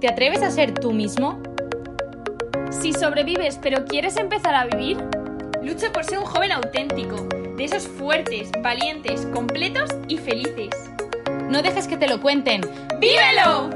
¿Te atreves a ser tú mismo? Si sobrevives pero quieres empezar a vivir, lucha por ser un joven auténtico, de esos fuertes, valientes, completos y felices. No dejes que te lo cuenten. ¡Vívelo!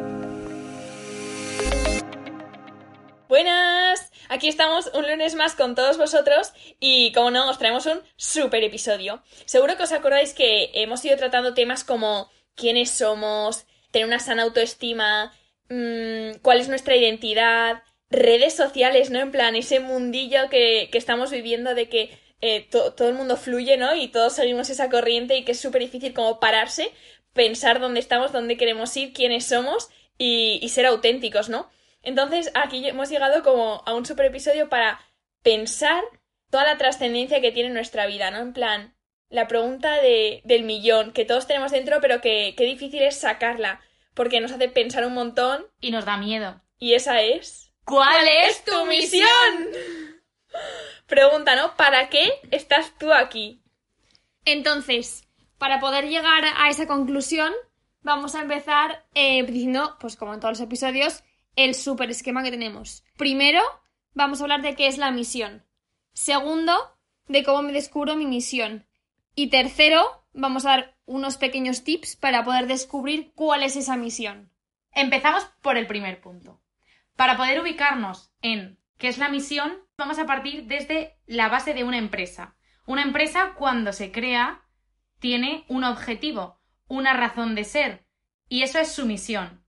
Buenas, aquí estamos un lunes más con todos vosotros y como no, os traemos un super episodio. Seguro que os acordáis que hemos ido tratando temas como quiénes somos, tener una sana autoestima, mmm, cuál es nuestra identidad, redes sociales, ¿no? En plan, ese mundillo que, que estamos viviendo de que eh, to todo el mundo fluye, ¿no? Y todos seguimos esa corriente y que es súper difícil como pararse, pensar dónde estamos, dónde queremos ir, quiénes somos y, y ser auténticos, ¿no? Entonces aquí hemos llegado como a un super episodio para pensar toda la trascendencia que tiene nuestra vida, ¿no? En plan, la pregunta de, del millón que todos tenemos dentro, pero que, que difícil es sacarla, porque nos hace pensar un montón. Y nos da miedo. Y esa es. ¿Cuál es tu misión? Pregunta, ¿no? ¿Para qué estás tú aquí? Entonces, para poder llegar a esa conclusión, vamos a empezar eh, diciendo, pues como en todos los episodios, el super esquema que tenemos. Primero, vamos a hablar de qué es la misión. Segundo, de cómo me descubro mi misión. Y tercero, vamos a dar unos pequeños tips para poder descubrir cuál es esa misión. Empezamos por el primer punto. Para poder ubicarnos en qué es la misión, vamos a partir desde la base de una empresa. Una empresa cuando se crea tiene un objetivo, una razón de ser, y eso es su misión.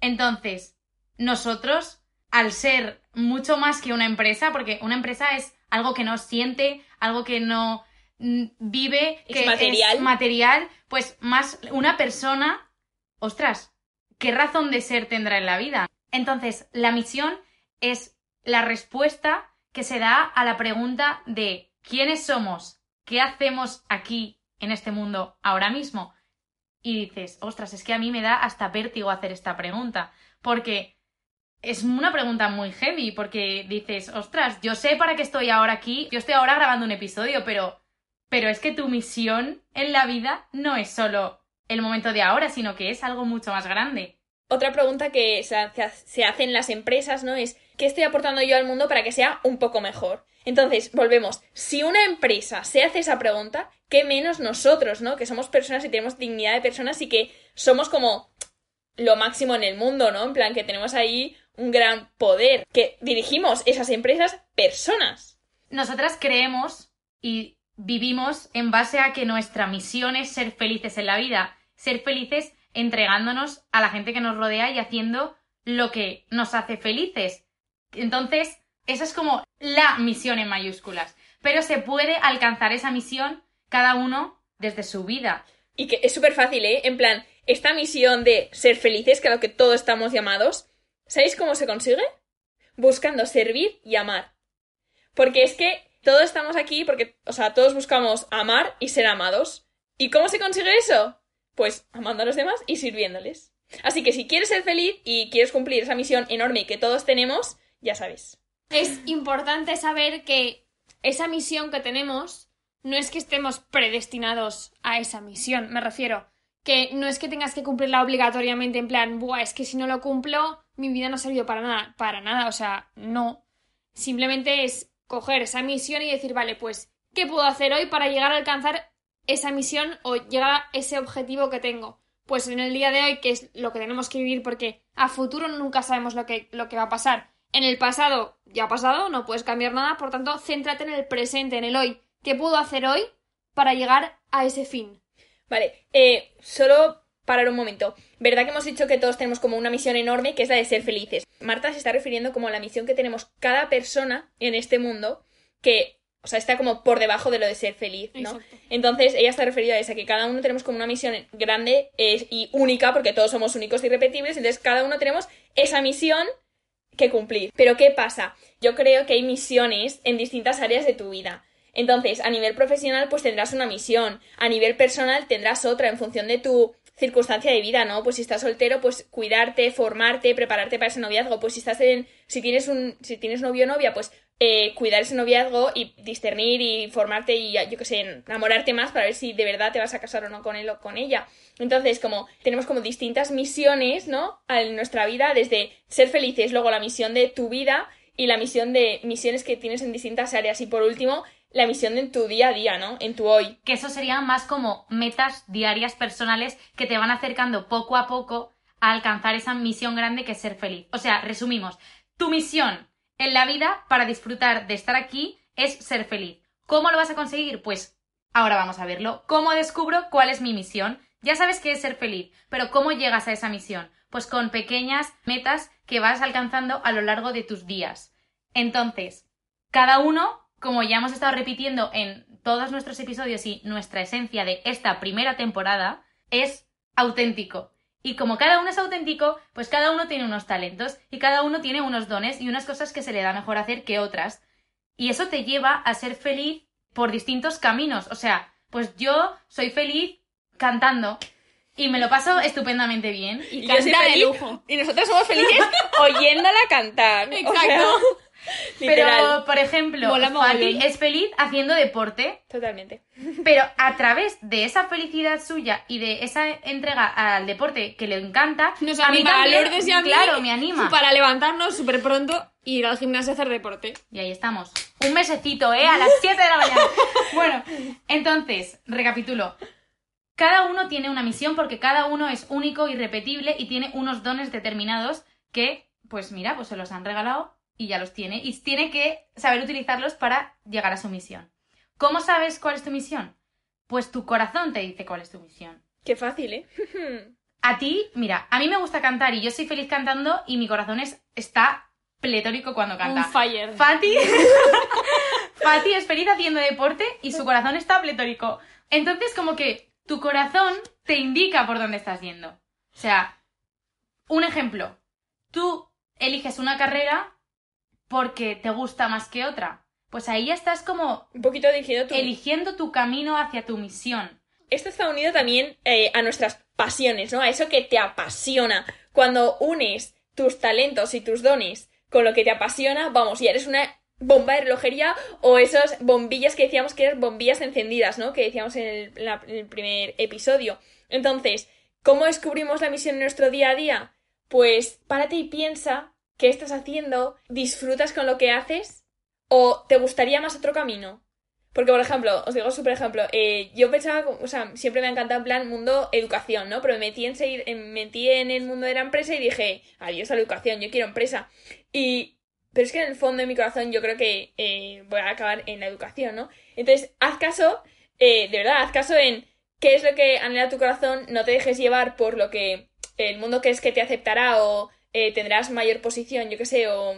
Entonces, nosotros, al ser mucho más que una empresa, porque una empresa es algo que no siente, algo que no vive, Es que material. es material, pues más una persona, ostras, ¿qué razón de ser tendrá en la vida? Entonces, la misión es la respuesta que se da a la pregunta de ¿quiénes somos? ¿Qué hacemos aquí en este mundo ahora mismo? Y dices, ostras, es que a mí me da hasta vértigo hacer esta pregunta, porque es una pregunta muy heavy, porque dices, ostras, yo sé para qué estoy ahora aquí, yo estoy ahora grabando un episodio, pero, pero es que tu misión en la vida no es solo el momento de ahora, sino que es algo mucho más grande. Otra pregunta que se hace, se hace en las empresas, ¿no? Es ¿qué estoy aportando yo al mundo para que sea un poco mejor? Entonces, volvemos. Si una empresa se hace esa pregunta, ¿qué menos nosotros, ¿no? Que somos personas y tenemos dignidad de personas y que somos como lo máximo en el mundo, ¿no? En plan, que tenemos ahí un gran poder, que dirigimos esas empresas personas. Nosotras creemos y vivimos en base a que nuestra misión es ser felices en la vida, ser felices entregándonos a la gente que nos rodea y haciendo lo que nos hace felices. Entonces, esa es como la misión en mayúsculas. Pero se puede alcanzar esa misión cada uno desde su vida. Y que es súper fácil, ¿eh? En plan, esta misión de ser felices, que a lo que todos estamos llamados, ¿sabéis cómo se consigue? Buscando servir y amar. Porque es que todos estamos aquí porque, o sea, todos buscamos amar y ser amados. ¿Y cómo se consigue eso? Pues amando a los demás y sirviéndoles. Así que si quieres ser feliz y quieres cumplir esa misión enorme que todos tenemos, ya sabes. Es importante saber que esa misión que tenemos no es que estemos predestinados a esa misión, me refiero. Que no es que tengas que cumplirla obligatoriamente en plan, buah, es que si no lo cumplo, mi vida no ha servido para nada. Para nada, o sea, no. Simplemente es coger esa misión y decir, vale, pues, ¿qué puedo hacer hoy para llegar a alcanzar esa misión o llegar a ese objetivo que tengo? Pues en el día de hoy, que es lo que tenemos que vivir, porque a futuro nunca sabemos lo que, lo que va a pasar. En el pasado ya ha pasado, no puedes cambiar nada, por tanto, céntrate en el presente, en el hoy. ¿Qué puedo hacer hoy para llegar a ese fin? Vale, eh, solo parar un momento. ¿Verdad que hemos dicho que todos tenemos como una misión enorme que es la de ser felices? Marta se está refiriendo como a la misión que tenemos cada persona en este mundo que, o sea, está como por debajo de lo de ser feliz, ¿no? Exacto. Entonces, ella está referida a esa, que cada uno tenemos como una misión grande eh, y única, porque todos somos únicos y irrepetibles, entonces cada uno tenemos esa misión que cumplir. Pero ¿qué pasa? Yo creo que hay misiones en distintas áreas de tu vida. Entonces, a nivel profesional, pues tendrás una misión. A nivel personal tendrás otra en función de tu circunstancia de vida, ¿no? Pues si estás soltero, pues cuidarte, formarte, prepararte para ese noviazgo. Pues si estás en, si tienes un, si tienes novio o novia, pues eh, cuidar ese noviazgo y discernir y formarte y, yo qué sé, enamorarte más para ver si de verdad te vas a casar o no con él o con ella. Entonces, como tenemos como distintas misiones, ¿no? En nuestra vida, desde ser felices, luego la misión de tu vida y la misión de misiones que tienes en distintas áreas. Y por último, la misión de tu día a día, ¿no? En tu hoy. Que eso serían más como metas diarias personales que te van acercando poco a poco a alcanzar esa misión grande que es ser feliz. O sea, resumimos, tu misión en la vida para disfrutar de estar aquí es ser feliz. ¿Cómo lo vas a conseguir? Pues ahora vamos a verlo. ¿Cómo descubro cuál es mi misión? Ya sabes que es ser feliz, pero ¿cómo llegas a esa misión? Pues con pequeñas metas que vas alcanzando a lo largo de tus días. Entonces, cada uno, como ya hemos estado repitiendo en todos nuestros episodios y nuestra esencia de esta primera temporada, es auténtico. Y como cada uno es auténtico, pues cada uno tiene unos talentos y cada uno tiene unos dones y unas cosas que se le da mejor hacer que otras. Y eso te lleva a ser feliz por distintos caminos. O sea, pues yo soy feliz cantando y me lo paso estupendamente bien. Y, Y yo soy canta de feliz, lujo. Y nosotros somos felices oyéndola cantar. O sea, Exacto. Pero, por ejemplo, Fati mogollón. es feliz haciendo deporte, Totalmente. pero a través de esa felicidad suya y de esa entrega al deporte que le encanta, Nos a mí anima a también, Lourdes y a mí claro, me anima. Para levantarnos súper pronto e ir al gimnasio a hacer deporte. Y ahí estamos. Un mesecito, ¿eh? A las 7 de la mañana. Bueno, entonces, recapitulo. Cada uno tiene una misión porque cada uno es único, irrepetible y tiene unos dones determinados que, pues mira, pues se los han regalado y ya los tiene. Y tiene que saber utilizarlos para llegar a su misión. ¿Cómo sabes cuál es tu misión? Pues tu corazón te dice cuál es tu misión. Qué fácil, ¿eh? A ti, mira, a mí me gusta cantar y yo soy feliz cantando y mi corazón es, está pletórico cuando canta. Un fire. Fati. Fati es feliz haciendo deporte y su corazón está pletórico. Entonces, como que tu corazón te indica por dónde estás yendo. O sea, un ejemplo. Tú eliges una carrera porque te gusta más que otra. Pues ahí ya estás como Un poquito tu... eligiendo tu camino hacia tu misión. Esto está unido también eh, a nuestras pasiones, ¿no? A eso que te apasiona. Cuando unes tus talentos y tus dones con lo que te apasiona, vamos, y eres una bomba de relojería o esas bombillas que decíamos que eran bombillas encendidas, ¿no? Que decíamos en el, en la- en el primer episodio. Entonces, ¿cómo descubrimos la misión en nuestro día a día? Pues párate y piensa qué estás haciendo, disfrutas con lo que haces o te gustaría más otro camino. Porque, por ejemplo, os digo un super ejemplo, eh, yo pensaba, o sea, siempre me ha encantado en plan mundo educación, ¿no? Pero me metí en, seguir- metí en el mundo de la empresa y dije, adiós a la educación, yo quiero empresa. Y, pero es que en el fondo de mi corazón yo creo que eh, voy a acabar en la educación, ¿no? Entonces, haz caso, eh, de verdad, haz caso en qué es lo que anhela tu corazón, no te dejes llevar por lo que el mundo crees que te aceptará o eh, tendrás mayor posición, yo qué sé, o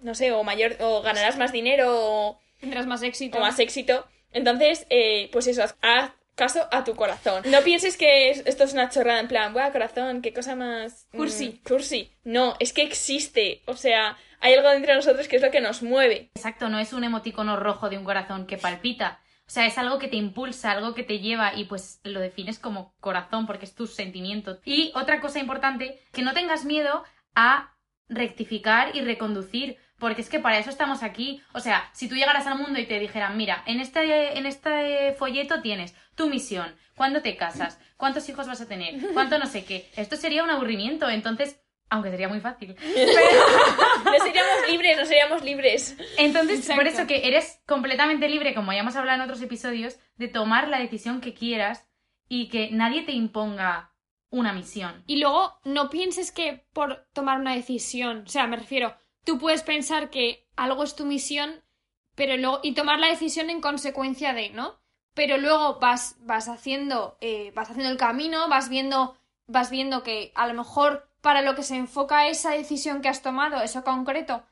no sé, o mayor, o ganarás más dinero o Tendrás más éxito. o más éxito. Entonces, eh, pues eso, haz- caso a tu corazón. No pienses que es- esto es una chorrada en plan, buah, corazón, qué cosa más... mm, Cursi. cursi. No, es que existe. O sea, hay algo dentro de nosotros que es lo que nos mueve. Exacto, no es un emoticono rojo de un corazón que palpita. O sea, es algo que te impulsa, algo que te lleva y pues lo defines como corazón porque es tu sentimiento. Y otra cosa importante, que no tengas miedo a rectificar y reconducir, porque es que para eso estamos aquí. O sea, si tú llegaras al mundo y te dijeran, mira, en este, en este folleto tienes tu misión, cuándo te casas, cuántos hijos vas a tener, cuánto no sé qué, esto sería un aburrimiento, entonces, aunque sería muy fácil. No seríamos libres, no seríamos libres. Entonces, Exacto. por eso que eres completamente libre, como ya hemos hablado en otros episodios, de tomar la decisión que quieras y que nadie te imponga una misión. Y luego no pienses que por tomar una decisión, o sea, me refiero, tú puedes pensar que algo es tu misión, pero luego y tomar la decisión en consecuencia de, ¿no? Pero luego vas vas haciendo eh, vas haciendo el camino, vas viendo vas viendo que a lo mejor para lo que se enfoca esa decisión que has tomado, eso concreto,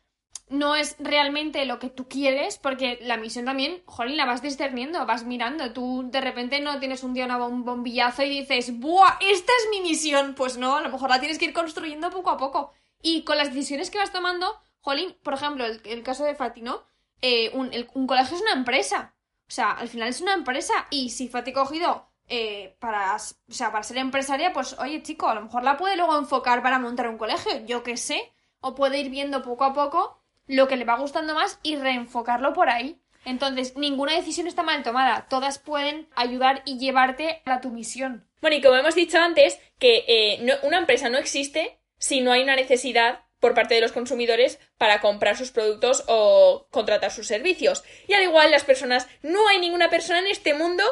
no es realmente lo que tú quieres, porque la misión también, jolín, la vas discerniendo, vas mirando. Tú de repente no tienes un día un bombillazo y dices, ¡buah! Esta es mi misión. Pues no, a lo mejor la tienes que ir construyendo poco a poco. Y con las decisiones que vas tomando, jolín, por ejemplo, el, caso de Fati, ¿no? Eh, un, colegio es una empresa. O sea, al final es una empresa. Y si Fati cogido eh, para, o sea, para ser empresaria, pues oye, chico, a lo mejor la puede luego enfocar para montar un colegio, yo qué sé. O puede ir viendo poco a poco lo que le va gustando más y reenfocarlo por ahí. Entonces, ninguna decisión está mal tomada. Todas pueden ayudar y llevarte a tu misión. Bueno, y como hemos dicho antes, que eh, una empresa no existe si no hay una necesidad por parte de los consumidores para comprar sus productos o contratar sus servicios. Y al igual las personas, no hay ninguna persona en este mundo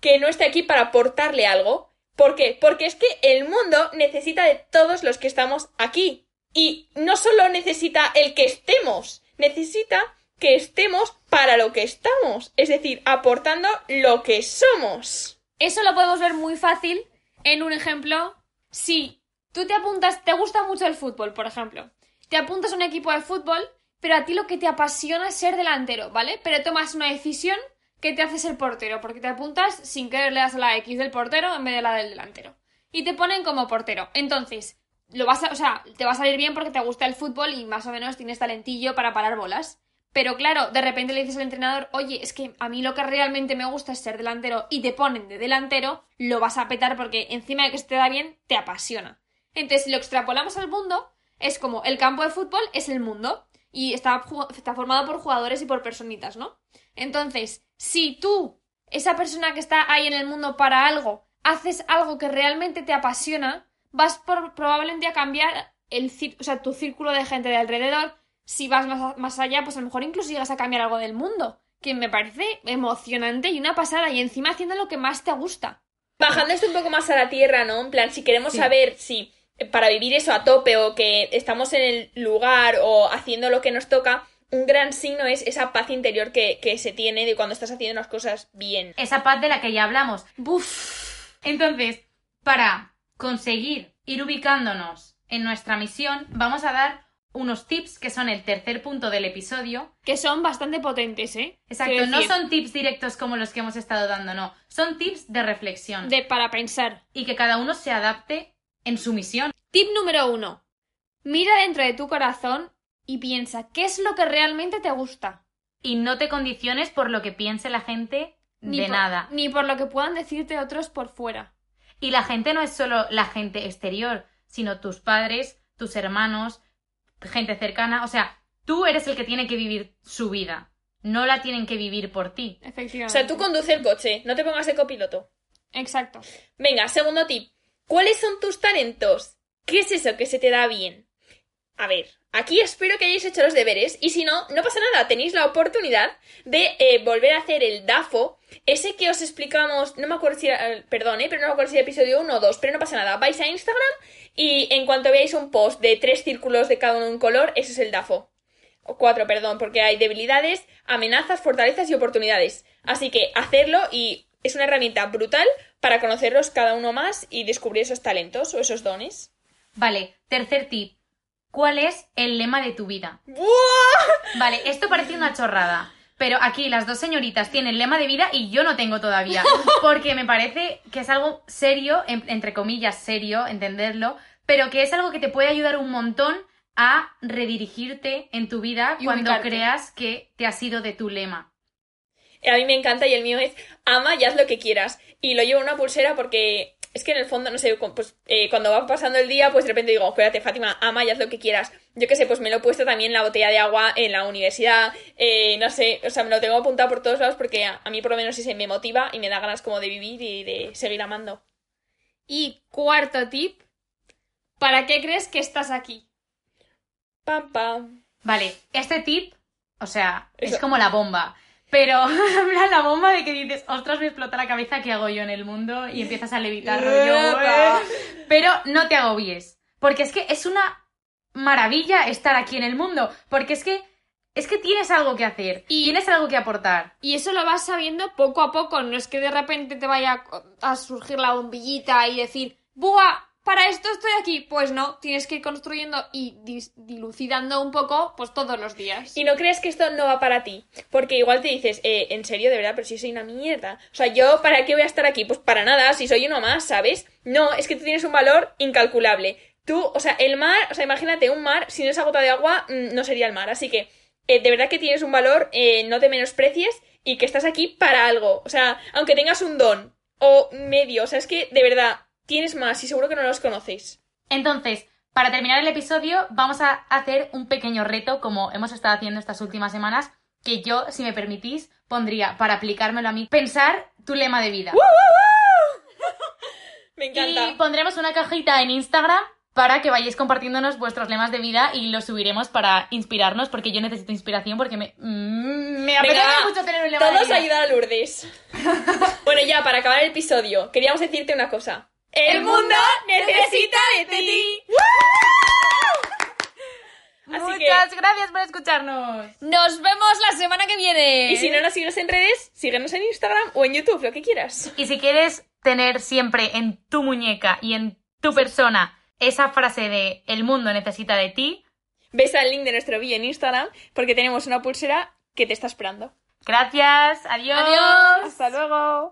que no esté aquí para aportarle algo. ¿Por qué? Porque es que el mundo necesita de todos los que estamos aquí. Y no solo necesita el que estemos, necesita que estemos para lo que estamos, es decir, aportando lo que somos. Eso lo podemos ver muy fácil en un ejemplo. Si tú te apuntas, te gusta mucho el fútbol, por ejemplo. Te apuntas a un equipo de fútbol, pero a ti lo que te apasiona es ser delantero, ¿vale? Pero tomas una decisión que te hace ser portero, porque te apuntas sin querer le das a la X del portero en vez de la del delantero. Y te ponen como portero. Entonces, lo vas a, o sea, te va a salir bien porque te gusta el fútbol y más o menos tienes talentillo para parar bolas. Pero claro, de repente le dices al entrenador, oye, es que a mí lo que realmente me gusta es ser delantero y te ponen de delantero, lo vas a petar porque encima de que se te da bien, te apasiona. Entonces, si lo extrapolamos al mundo, es como el campo de fútbol es el mundo y está, está formado por jugadores y por personitas, ¿no? Entonces, si tú, esa persona que está ahí en el mundo para algo, haces algo que realmente te apasiona, vas por- probablemente a cambiar el, o sea, tu círculo de gente de alrededor. Si vas más, más allá, pues a lo mejor incluso llegas a cambiar algo del mundo, que me parece emocionante y una pasada, y encima haciendo lo que más te gusta. Bajando esto un poco más a la tierra, ¿no? En plan, si queremos Sí. saber si eh, para vivir eso a tope o que estamos en el lugar o haciendo lo que nos toca, un gran signo es esa paz interior que, que se tiene de cuando estás haciendo las cosas bien. Esa paz de la que ya hablamos. Buf. Entonces, para conseguir ir ubicándonos en nuestra misión, vamos a dar unos tips que son el tercer punto del episodio. Que son bastante potentes, ¿eh? Exacto, no son tips directos como los que hemos estado dando, no. Son tips de reflexión de para pensar. y que cada uno se adapte en su misión. Tip número uno. Mira dentro de tu corazón y piensa qué es lo que realmente te gusta. Y no te condiciones por lo que piense la gente Ni de por- nada. Ni por lo que puedan decirte otros por fuera. Y la gente no es solo la gente exterior, sino tus padres, tus hermanos, gente cercana. O sea, tú eres el que tiene que vivir su vida. No la tienen que vivir por ti. O Efectivamente. sea, tú conduce el coche, no te pongas de copiloto. Exacto. Venga, segundo tip. ¿Cuáles son tus talentos? ¿Qué es eso que se te da bien? A ver, aquí espero que hayáis hecho los deberes y si no, no pasa nada, tenéis la oportunidad de eh, volver a hacer el DAFO, ese que os explicamos, no me acuerdo si era, eh, perdón, eh, pero no me acuerdo si era episodio 1 o 2, pero no pasa nada, vais a Instagram y en cuanto veáis un post de tres círculos de cada uno un color, ese es el DAFO. O cuatro, perdón, porque hay debilidades, amenazas, fortalezas y oportunidades. Así que hacerlo y es una herramienta brutal para conocerlos cada uno más y descubrir esos talentos o esos dones. Vale, tercer tip. ¿Cuál es el lema de tu vida? ¡Buah! Vale, esto parece una chorrada. Pero aquí las dos señoritas tienen lema de vida y yo no tengo todavía. Porque me parece que es algo serio, en- entre comillas serio, entenderlo, pero que es algo que te puede ayudar un montón a redirigirte en tu vida Y cuando ubicarte. creas que te has ido de tu lema. A mí me encanta y el mío es ama y haz lo que quieras. Y lo llevo en una pulsera porque es que en el fondo, no sé, pues eh, cuando va pasando el día, pues de repente digo, espérate, Fátima, ama y haz lo que quieras. Yo qué sé, pues me lo he puesto también en la botella de agua en la universidad, eh, no sé, o sea, me lo tengo apuntado por todos lados porque a, a mí por lo menos ese me motiva y me da ganas como de vivir y de seguir amando. Y cuarto tip. ¿Para qué crees que estás aquí? Pam, pam. Vale, este tip, o sea, es como la bomba. Pero, plan, la bomba de que dices, ostras, me explota la cabeza, ¿qué hago yo en el mundo? Y empiezas a levitar, rollo. Pero no te agobies. Porque es que es una maravilla estar aquí en el mundo. Porque es que, es que tienes algo que hacer. Y- tienes algo que aportar. Y eso lo vas sabiendo poco a poco. No es que de repente te vaya a surgir la bombillita y decir, ¡buah! Para esto estoy aquí. Pues no, tienes que ir construyendo y dilucidando un poco, pues todos los días. Y no creas que esto no va para ti. Porque igual te dices, eh, en serio, de verdad, pero si soy una mierda. O sea, ¿yo para qué voy a estar aquí? Pues para nada, si soy uno más, ¿sabes? No, es que tú tienes un valor incalculable. Tú, o sea, el mar, o sea, imagínate, un mar, sin esa gota de agua, mm, no sería el mar. Así que, eh, de verdad que tienes un valor, eh, no te menosprecies y que estás aquí para algo. O sea, aunque tengas un don o medio, o sea, es que, de verdad, tienes más y seguro que no los conocéis. Entonces, Para terminar el episodio, vamos a hacer un pequeño reto, como hemos estado haciendo estas últimas semanas, que yo, si me permitís, pondría para aplicármelo a mí, pensar tu lema de vida. Me encanta. Y pondremos una cajita en Instagram para que vayáis compartiéndonos vuestros lemas de vida y los subiremos para inspirarnos, porque yo necesito inspiración, porque me, mm, me apetece Venga, mucho tener un lema de Todos vida. ayudar a Lourdes. bueno, ya, para acabar el episodio, queríamos decirte una cosa. ¡El mundo necesita de ti! Así que- Muchas gracias por escucharnos. Nos vemos la semana que viene. Y si no nos sigues en redes, síguenos en Instagram o en YouTube, lo que quieras. Y si quieres tener siempre en tu muñeca y en tu persona esa frase de el mundo necesita de ti, Ves al link de nuestro vídeo en Instagram porque tenemos una pulsera que te está esperando. gracias, adiós. Adiós. Hasta luego.